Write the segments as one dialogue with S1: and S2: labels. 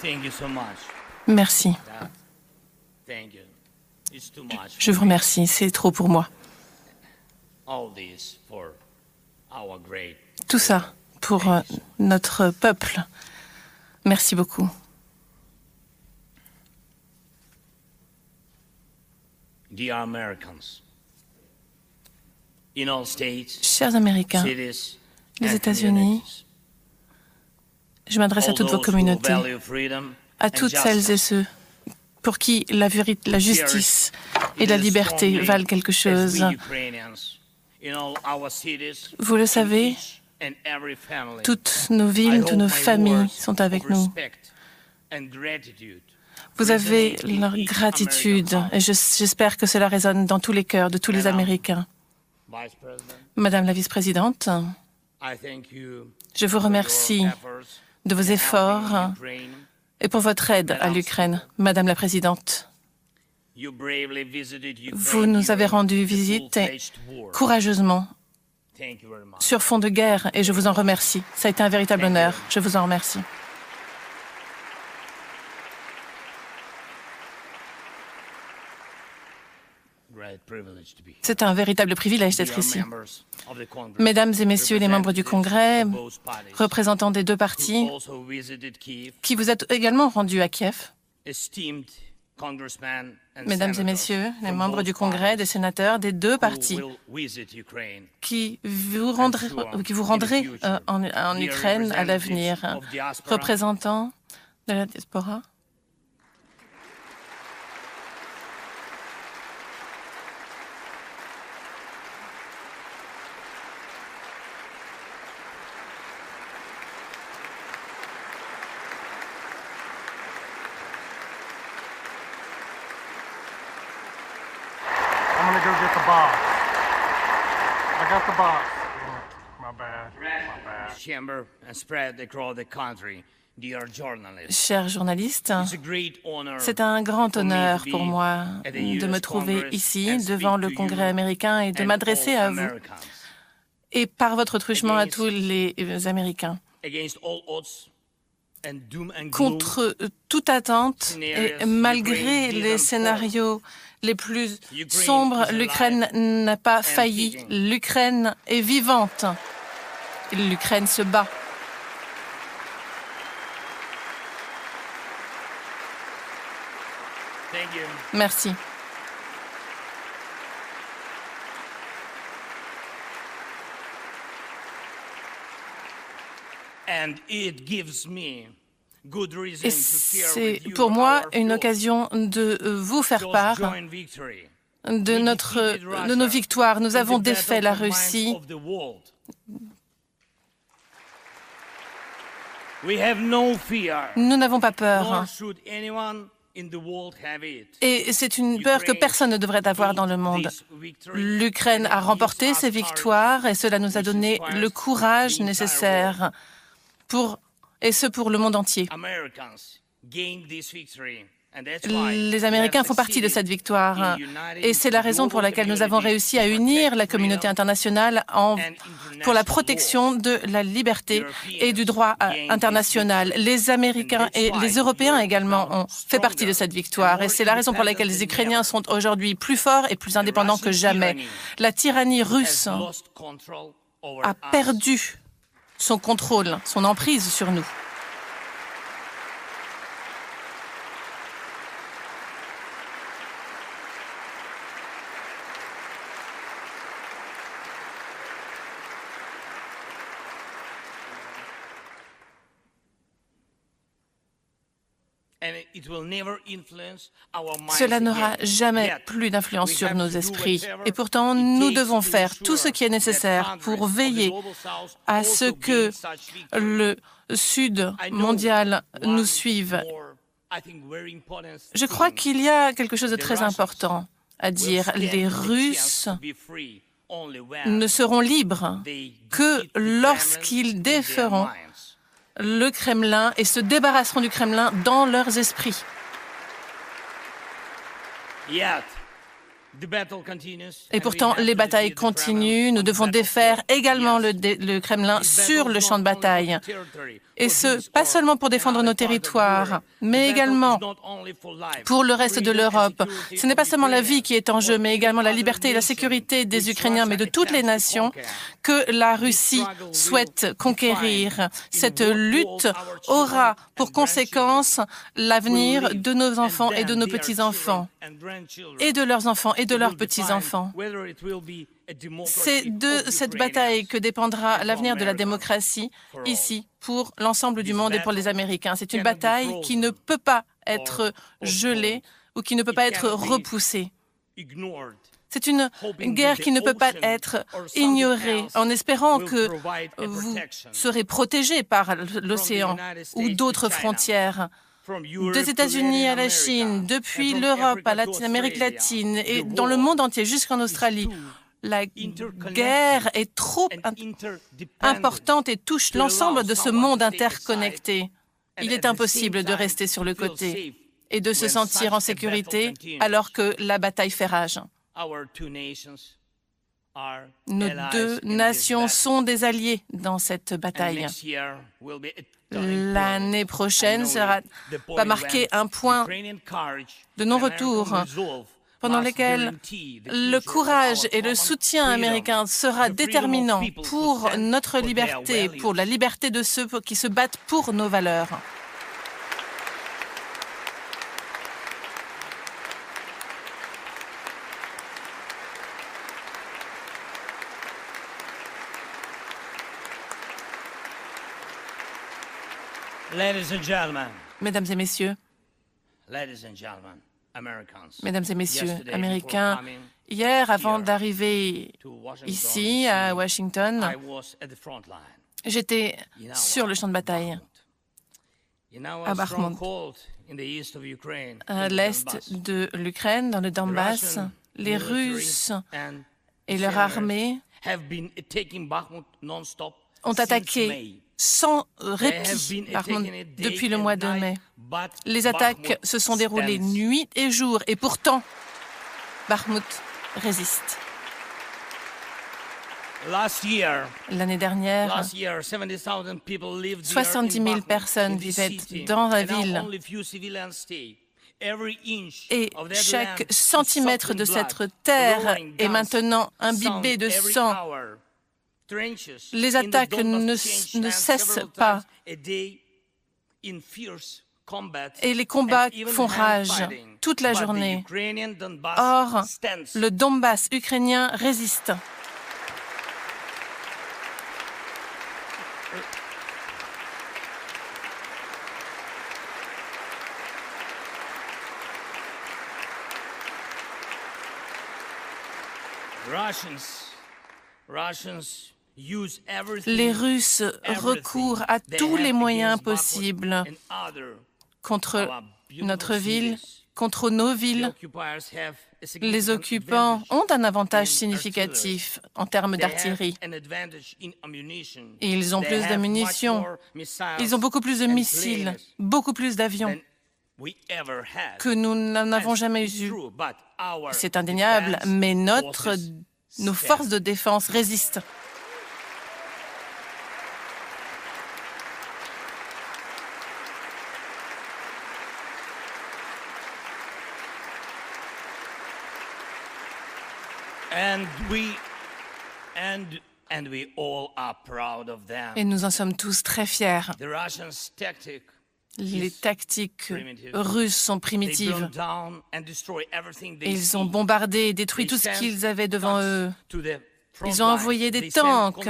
S1: Thank you so much.
S2: Merci.
S1: That- Thank you. It's too much.
S2: Je vous remercie. C'est trop pour moi.
S1: All this for our great.
S2: Tout ça pour euh, notre peuple. Merci beaucoup.
S1: Dear Americans, in all states,
S2: Chers Américains,
S1: cities,
S2: les États-Unis, je m'adresse à toutes vos communautés, à toutes celles et ceux pour qui la, véri- la justice et la liberté valent quelque chose. Vous le savez, toutes nos villes, toutes nos familles sont avec nous. Vous avez leur gratitude et je- j'espère que cela résonne dans tous les cœurs de tous les. Américains. Madame la vice-présidente, je vous remercie de vos efforts et pour votre aide à l'Ukraine. Madame la présidente, vous nous avez rendu visite courageusement sur fond de guerre et je vous en remercie. Ça a été un véritable honneur. Je vous en remercie.
S1: Great privilege to be here.
S2: C'est un véritable privilège d'être ici. Mesdames et messieurs les membres du Congrès, représentants des deux partis, qui vous êtes également rendus à Kiev, mesdames et messieurs les membres du Congrès, des sénateurs des deux partis, qui vous rendrez, qui vous rendrez euh, en, Ukraine à l'avenir, représentants de la diaspora.
S3: Gonna go get the box. I got the box. My bad. My bad.
S1: chamber and spread across the country.
S2: C'est un grand
S1: for me
S2: honneur
S1: to
S2: pour moi de me trouver
S1: Congress
S2: ici
S1: and
S2: devant le
S1: to
S2: Congrès américain et de m'adresser
S1: all
S2: à vous et par votre truchement à
S1: Against-
S2: tous les Américains. Contre euh, toute attente et malgré les scénarios les plus sombres, l'Ukraine n'a pas failli. L'Ukraine est vivante. L'Ukraine se bat. Merci. Et c'est pour moi une occasion de euh, vous faire part de, notre, de nos victoires. Nous avons défait la Russie. Nous n'avons pas peur. Et c'est une peur que personne ne devrait avoir dans le monde. L'Ukraine a remporté ses victoires et cela nous a donné le courage nécessaire pour, et ce pour le monde entier. Les Américains font partie de cette victoire et c'est la raison pour laquelle nous avons réussi à unir la communauté internationale en, pour la protection de la liberté et du droit euh, international. Les Américains et les Européens également ont fait partie de cette victoire et c'est la raison pour laquelle les Ukrainiens sont aujourd'hui plus forts et plus indépendants que jamais. La tyrannie russe a perdu son contrôle, son emprise sur nous. Cela n'aura jamais plus d'influence sur nos esprits. Et pourtant, nous devons faire tout ce qui est nécessaire pour veiller à ce que le Sud mondial nous suive. Je crois qu'il y a quelque chose de très important à dire. Les Russes ne seront libres que lorsqu'ils déferont le Kremlin et se débarrasseront du Kremlin dans leurs esprits. Et pourtant, les batailles continuent. Nous devons défaire également le, le, Kremlin sur le champ de bataille. Et ce, pas seulement pour défendre nos territoires, mais également pour le reste de l'Europe. Ce n'est pas seulement la vie qui est en jeu, mais également la liberté et la sécurité des Ukrainiens, mais de toutes les nations que la Russie souhaite conquérir. Cette lutte aura pour conséquence l'avenir de nos enfants et de nos petits-enfants, et de leurs enfants et de leurs petits-enfants. C'est de cette bataille que dépendra l'avenir de la démocratie ici pour l'ensemble du monde et pour les Américains. C'est une bataille qui ne peut pas être gelée ou qui ne peut pas être repoussée. C'est une guerre qui ne peut pas être ignorée en espérant que vous serez protégés par l'océan ou d'autres frontières des États-Unis à la Chine, depuis l'Europe à l'Amérique latine et dans le monde entier jusqu'en Australie. La guerre est trop importante et touche l'ensemble de ce monde interconnecté. Il est impossible de rester sur le côté et de se sentir en sécurité alors que la bataille fait rage. Nos deux nations sont des alliés dans cette bataille. L'année prochaine sera, va marquer un point de non-retour pendant lequel le courage et le soutien américain sera déterminant pour notre liberté, pour la liberté de ceux qui se battent pour nos valeurs. Mesdames et messieurs, Mesdames et messieurs, Américains, hier, avant d'arriver ici, à Washington, j'étais sur le champ de bataille, à Bakhmut, à l'est de l'Ukraine, dans le Donbass. Les Russes et leur armée ont attaqué sans répit depuis le mois de mai. Les attaques se sont déroulées nuit et jour et pourtant, Bakhmut résiste. L'année dernière, 70 000 personnes vivaient dans la ville. et chaque centimètre de cette terre est maintenant imbibé de sang les attaques ne, cessent pas et les combats font rage toute la journée. Or, le Donbass ukrainien résiste. Les Russes recourent à tous les moyens possibles contre notre ville, contre nos villes. Les occupants ont un avantage significatif en termes d'artillerie. Ils ont plus de munitions, ils ont beaucoup plus de missiles, beaucoup plus d'avions que nous n'en avons jamais eu. C'est indéniable, mais notre, nos forces de défense résistent. Et nous en sommes tous très fiers. Les tactiques russes sont primitives. Ils ont bombardé et détruit tout ce qu'ils avaient devant eux. Ils ont envoyé des tanks.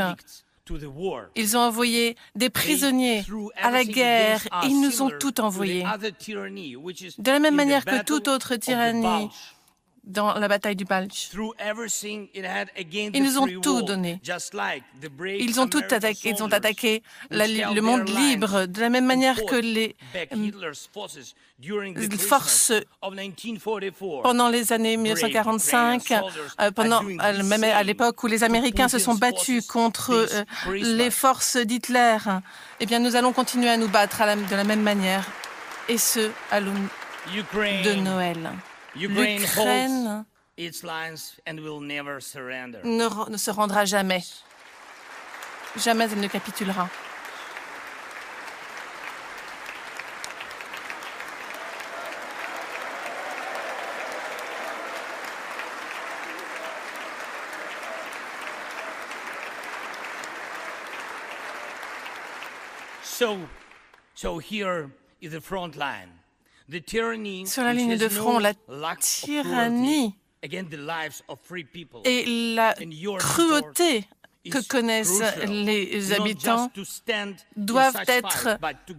S2: Ils ont envoyé des prisonniers à la guerre. Ils nous ont tout envoyé. De la même manière que toute autre tyrannie dans la bataille du Balch. Ils nous ont tout donné. Ils ont tout attaqué, ils ont attaqué le monde libre de la même manière que les forces pendant les années 1945, euh, pendant, même à l'époque où les États-Unis se sont battus contre euh, les forces d'Hitler. Eh bien, nous allons continuer à nous battre de la même manière, et ce, à l'aune de Noël. L'Ukraine
S1: its lines and will never surrender.
S2: ne, ne se rendra jamais. Jamais elle ne capitulera.
S1: So, so here is the front line.
S2: Sur la ligne de front, la tyrannie et la cruauté que connaissent les habitants doivent être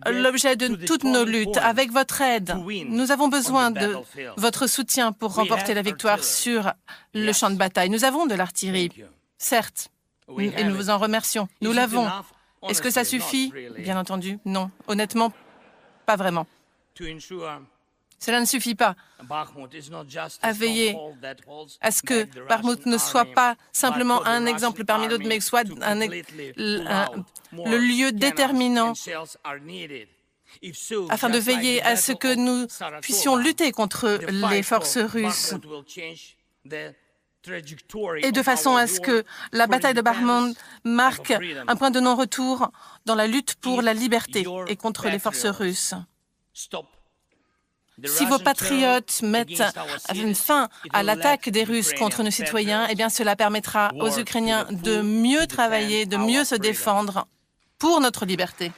S2: l'objet de toutes nos luttes. Avec votre aide, nous avons
S1: on
S2: besoin de votre soutien pour remporter la victoire sur le champ de bataille. Nous avons de l'artillerie, certes, et nous vous en remercions. Nous l'avons. Est-ce que ça suffit? Bien entendu, non. Honnêtement, pas vraiment. Cela ne suffit pas
S1: Bakhmut
S2: à veiller à ce que
S1: Russian
S2: ne soit pas simplement un exemple parmi d'autres, mais que soit un un- le lieu déterminant afin de veiller à ce que nous puissions lutter contre les forces
S1: for
S2: russes
S1: Bakhmut
S2: et de façon à ce que la bataille de
S1: independence
S2: marque un point de non-retour dans la lutte pour la liberté et contre les forces russes.
S1: Stop
S2: Si vos patriotes mettent une fin à l'attaque des Russes contre nos citoyens, eh bien cela permettra aux Ukrainiens de mieux travailler, de mieux se défendre pour notre liberté.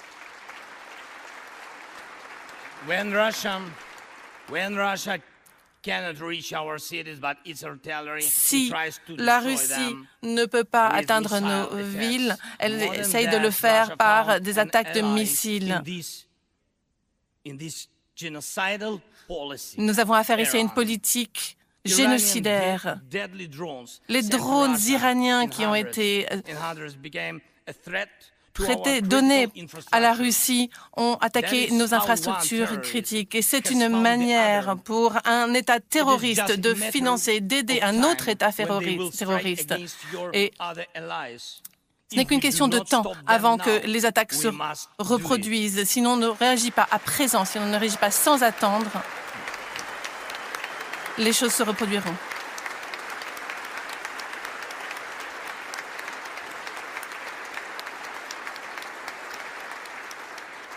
S2: Si la Russie ne peut pas atteindre nos villes, elle essaye de le faire par des attaques de missiles.
S1: In this, in this genocidal policy.
S2: Nous avons affaire ici à une politique génocidaire. Les drones iraniens qui ont été euh, donnés à la. Russie ont attaqué nos infrastructures critiques. Et c'est une manière pour un État terroriste de financer, d'aider un autre État terroriste. Et. Ce n'est qu'une question de temps avant que les attaques se reproduisent. Si on ne réagit pas à présent, si on ne réagit pas sans attendre, les choses se reproduiront.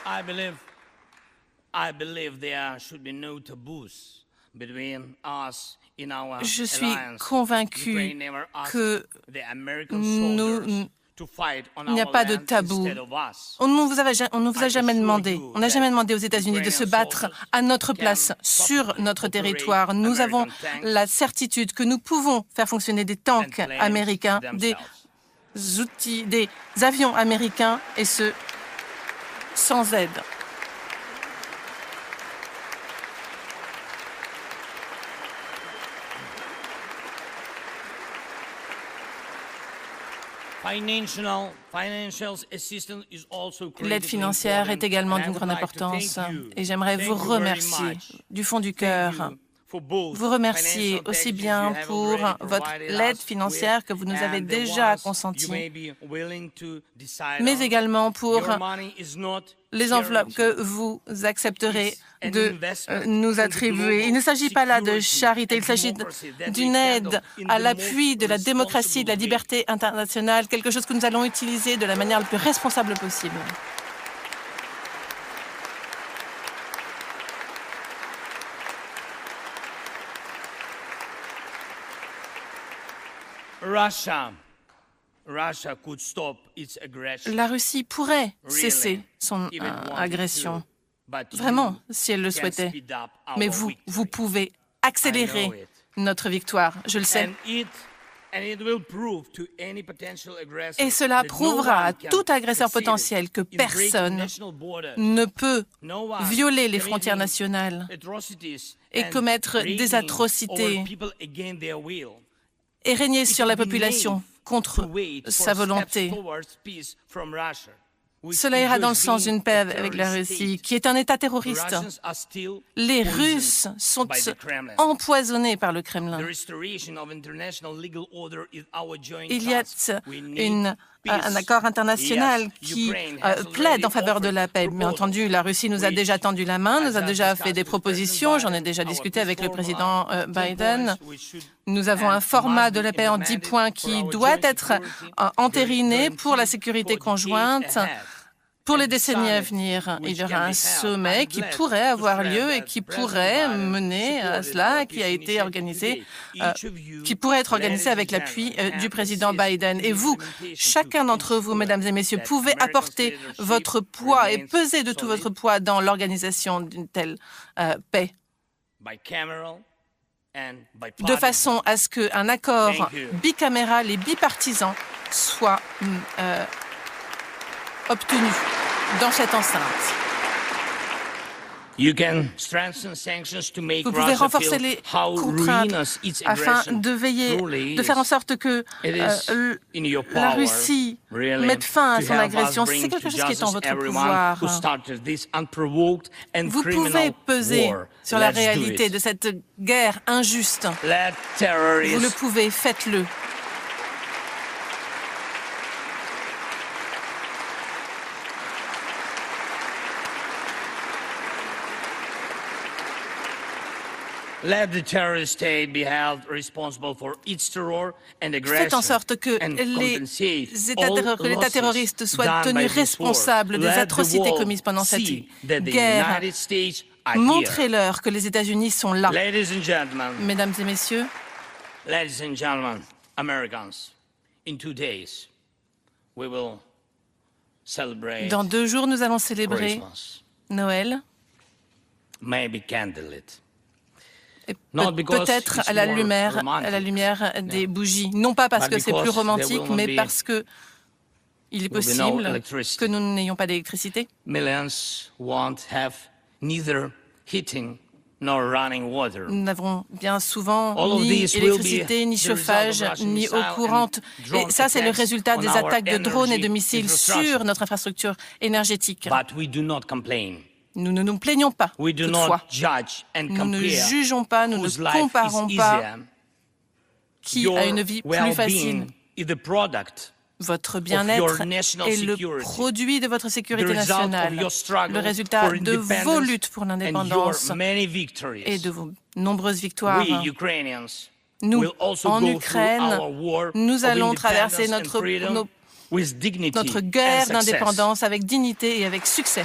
S1: I believe, I believe there should be no taboos between us in our
S2: Je suis convaincu que nous- il n'y a pas de tabou. On ne vous, avait ja- on ne vous a jamais demandé, on n'a jamais demandé aux États-Unis de se battre à notre place sur notre territoire. Nous avons la certitude que nous pouvons faire fonctionner des tanks américains, des outils, des avions américains, et ce, sans aide. L'aide financière est également d'une grande importance. et j'aimerais vous remercier du fond du cœur. Vous remercier aussi bien pour votre l'aide financière que vous nous avez déjà consentie. mais également pour les enveloppes que vous accepterez de euh, nous attribuer. Il ne s'agit pas là de charité, il s'agit d'une aide à l'appui de la démocratie, de la liberté internationale, quelque chose que nous allons utiliser de la manière la plus responsable possible.
S1: Russia.
S2: La Russie pourrait cesser son euh, agression, vraiment, si elle le souhaitait. Mais vous, vous pouvez accélérer notre victoire, je le sais. Et cela prouvera à tout agresseur potentiel que personne ne peut violer les frontières nationales et commettre des atrocités et régner sur la population contre sa volonté. Cela ira dans le sens d'une paix avec la Russie, qui est un État terroriste. Les Russes sont empoisonnés par le Kremlin. Il y a une un accord international qui euh, plaide en faveur de la paix. Bien entendu, la Russie nous a déjà tendu la main, nous a déjà fait des propositions, j'en ai déjà discuté avec le président euh, Biden. Nous avons un format de la paix en dix points qui doit être euh, entériné pour la sécurité conjointe pour les décennies à venir, il y aura un sommet qui pourrait avoir lieu et qui pourrait mener à cela, qui a été organisé, euh, qui pourrait être organisé avec l'appui euh, du président Biden. Et vous, chacun d'entre vous, mesdames et messieurs, pouvez apporter votre poids et peser de tout votre poids dans l'organisation d'une telle paix de façon à ce qu'un accord bicaméral et bipartisan soit mm, obtenu dans cette enceinte. Vous pouvez renforcer les contraintes afin de veiller, de faire en sorte que euh, la Russie mette fin à son agression. C'est quelque chose qui est en votre pouvoir. Vous pouvez peser sur la réalité de cette guerre injuste. Vous le pouvez, faites-le. Faites en sorte que l'État terroriste soit tenu responsable des atrocités commises pendant cette guerre. Montrez-leur que les États-Unis sont là. Mesdames et messieurs, dans deux jours, nous allons célébrer Noël peut-être à la lumière, à la lumière des bougies. Non pas parce que c'est plus romantique, mais parce que il est possible que nous n'ayons pas d'électricité. Nous n'avons bien souvent ni électricité, ni chauffage, ni eau courante. Et ça, c'est le résultat des attaques de drones et de missiles sur notre infrastructure énergétique. Nous ne nous plaignons pas, toutefois. Nous ne jugeons pas, nous ne comparons pas qui a une vie plus facile. Votre bien-être est le produit de votre sécurité nationale, le résultat de vos luttes pour l'indépendance et de vos nombreuses victoires. Nous, en Ukraine, nous allons traverser notre, notre guerre d'indépendance avec dignité et avec succès.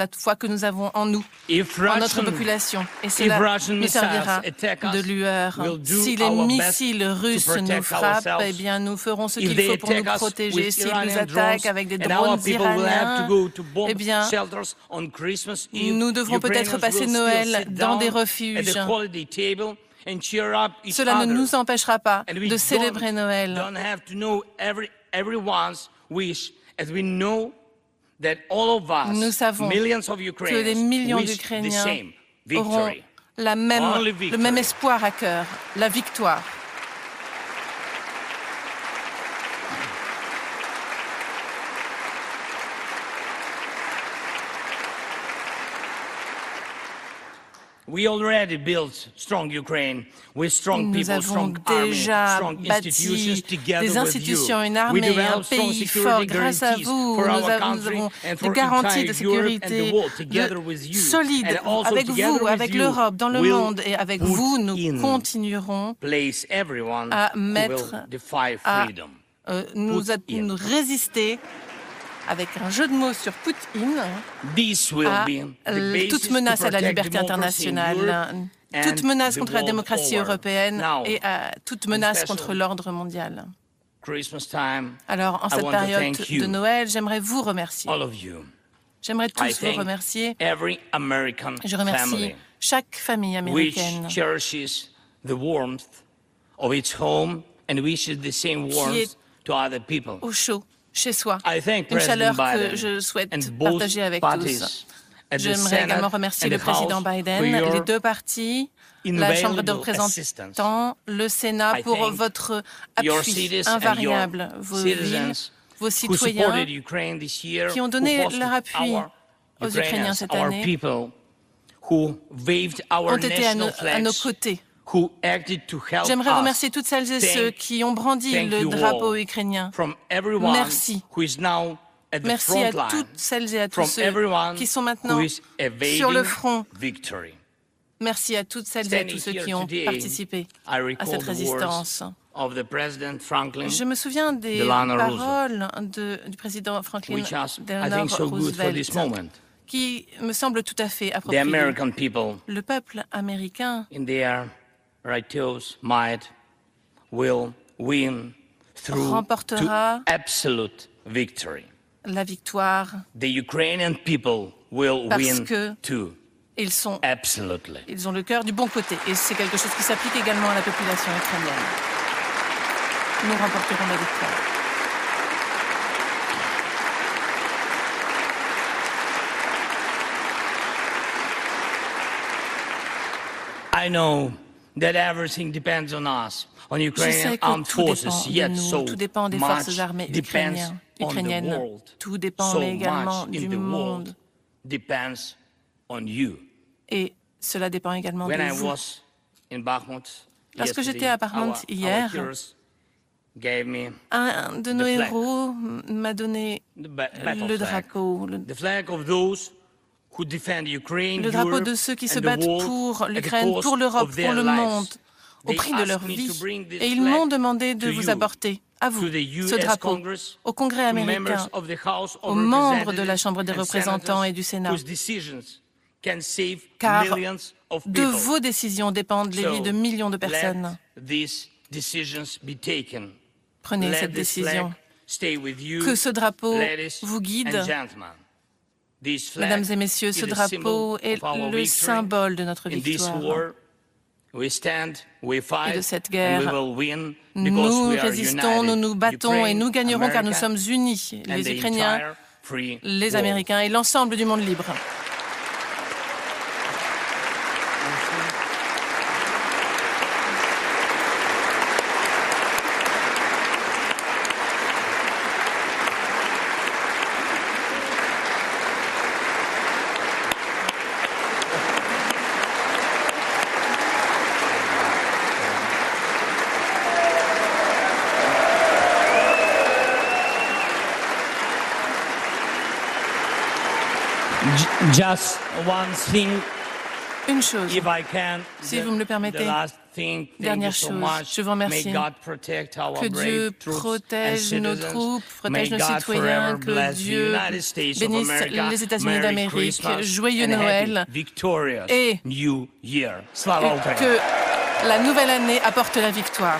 S2: la foi que nous avons en nous, en notre population. Et cela nous servira de lueur. Si les missiles russes nous frappent, eh bien, nous ferons ce qu'il faut pour nous protéger. S'ils nous attaquent avec des drones iraniens, eh bien, nous devrons peut-être passer Noël dans des refuges. Cela ne nous empêchera pas de célébrer Noël. Nous savons que des millions d'Ukrainiens auront la même, le même espoir à cœur, la victoire. Nous avons déjà bâti des institutions, une armée, un pays fort. Grâce à vous, nous avons des garanties de sécurité solides avec vous, avec l'Europe, dans le monde. Et avec vous, nous continuerons à mettre, à euh, nous, nous résister avec un jeu de mots sur Poutine, à toute menace à la liberté internationale, toute menace contre la démocratie européenne et à toute menace contre l'ordre mondial. Alors, en cette période de Noël, j'aimerais vous remercier. J'aimerais tous vous remercier. Je remercie chaque famille américaine qui est au chaud chez soi. Une chaleur que je souhaite partager avec tous. J'aimerais également remercier le président Biden, les deux partis, la Chambre
S1: invaluable
S2: représentants, le Sénat pour votre appui invariable, vos villes, vos citoyens qui ont donné leur appui aux Ukrainiens cette année, ont été à nos, à côtés.
S1: Who acted to help
S2: J'aimerais remercier toutes celles et ceux qui ont brandi le drapeau ukrainien. Merci. Merci à toutes celles et à tous ceux qui sont maintenant sur le front. Merci à toutes celles et à tous ceux qui ont participé à cette résistance. Je me souviens des paroles de- du président Franklin Delano Roosevelt, qui me semblent tout à fait appropriées. Le peuple américain
S1: righteous might, will win through
S2: Remportera
S1: to absolute victory.
S2: la victoire,
S1: The Ukrainian people will
S2: Parce
S1: win too,
S2: ils sont
S1: absolutely.
S2: Ils ont le cœur du bon côté et c'est quelque chose qui s'applique également à la population ukrainienne. Nous remporterons la victoire.
S1: I know that everything depends on us, on Ukrainian armed
S2: tout
S1: forces.
S2: dépend de
S1: Yet
S2: nous,
S1: so
S2: tout dépend des
S1: much
S2: forces armées
S1: depends
S2: ukrainiennes,
S1: on the
S2: ukrainiennes.
S1: world.
S2: Tout dépend
S1: so
S2: mais également
S1: much
S2: du
S1: in the
S2: monde.
S1: world depends on you.
S2: Et cela dépend également
S1: When
S2: de
S1: I
S2: vous.
S1: was in Bakhmut
S2: Lorsque j'étais à Bakhmut
S1: our-
S2: hier,
S1: our heroes gave me
S2: Un de nos
S1: The flag.
S2: héros m'a donné le drapeau, le, le drapeau de ceux qui se battent pour l'Ukraine, pour l'Europe, pour le monde, au prix de leur vie. Et ils m'ont demandé de vous apporter, à vous, ce drapeau, au Congrès américain, aux membres de la Chambre des représentants et du Sénat. Car de vos décisions dépendent les vies de millions de personnes. Prenez cette décision. Que ce drapeau vous guide.
S1: and gentlemen. This flag
S2: Mesdames et messieurs, ce drapeau est le symbole de notre victoire.
S1: war, we stand, we fight,
S2: Et de cette guerre, Nous résistons, nous nous battons et nous gagnerons car nous sommes unis, les Ukrainiens, les. Américains et l'ensemble du monde libre.
S1: Just one thing,
S2: Une chose,
S1: if I can.
S2: Si
S1: the-
S2: vous me le permettez, dernière chose, je vous remercie. Que Dieu protège nos troupes, protège nos citoyens, que Dieu bénisse les États-Unis d'Amérique. Joyeux Noël. Et- que la nouvelle année apporte la victoire.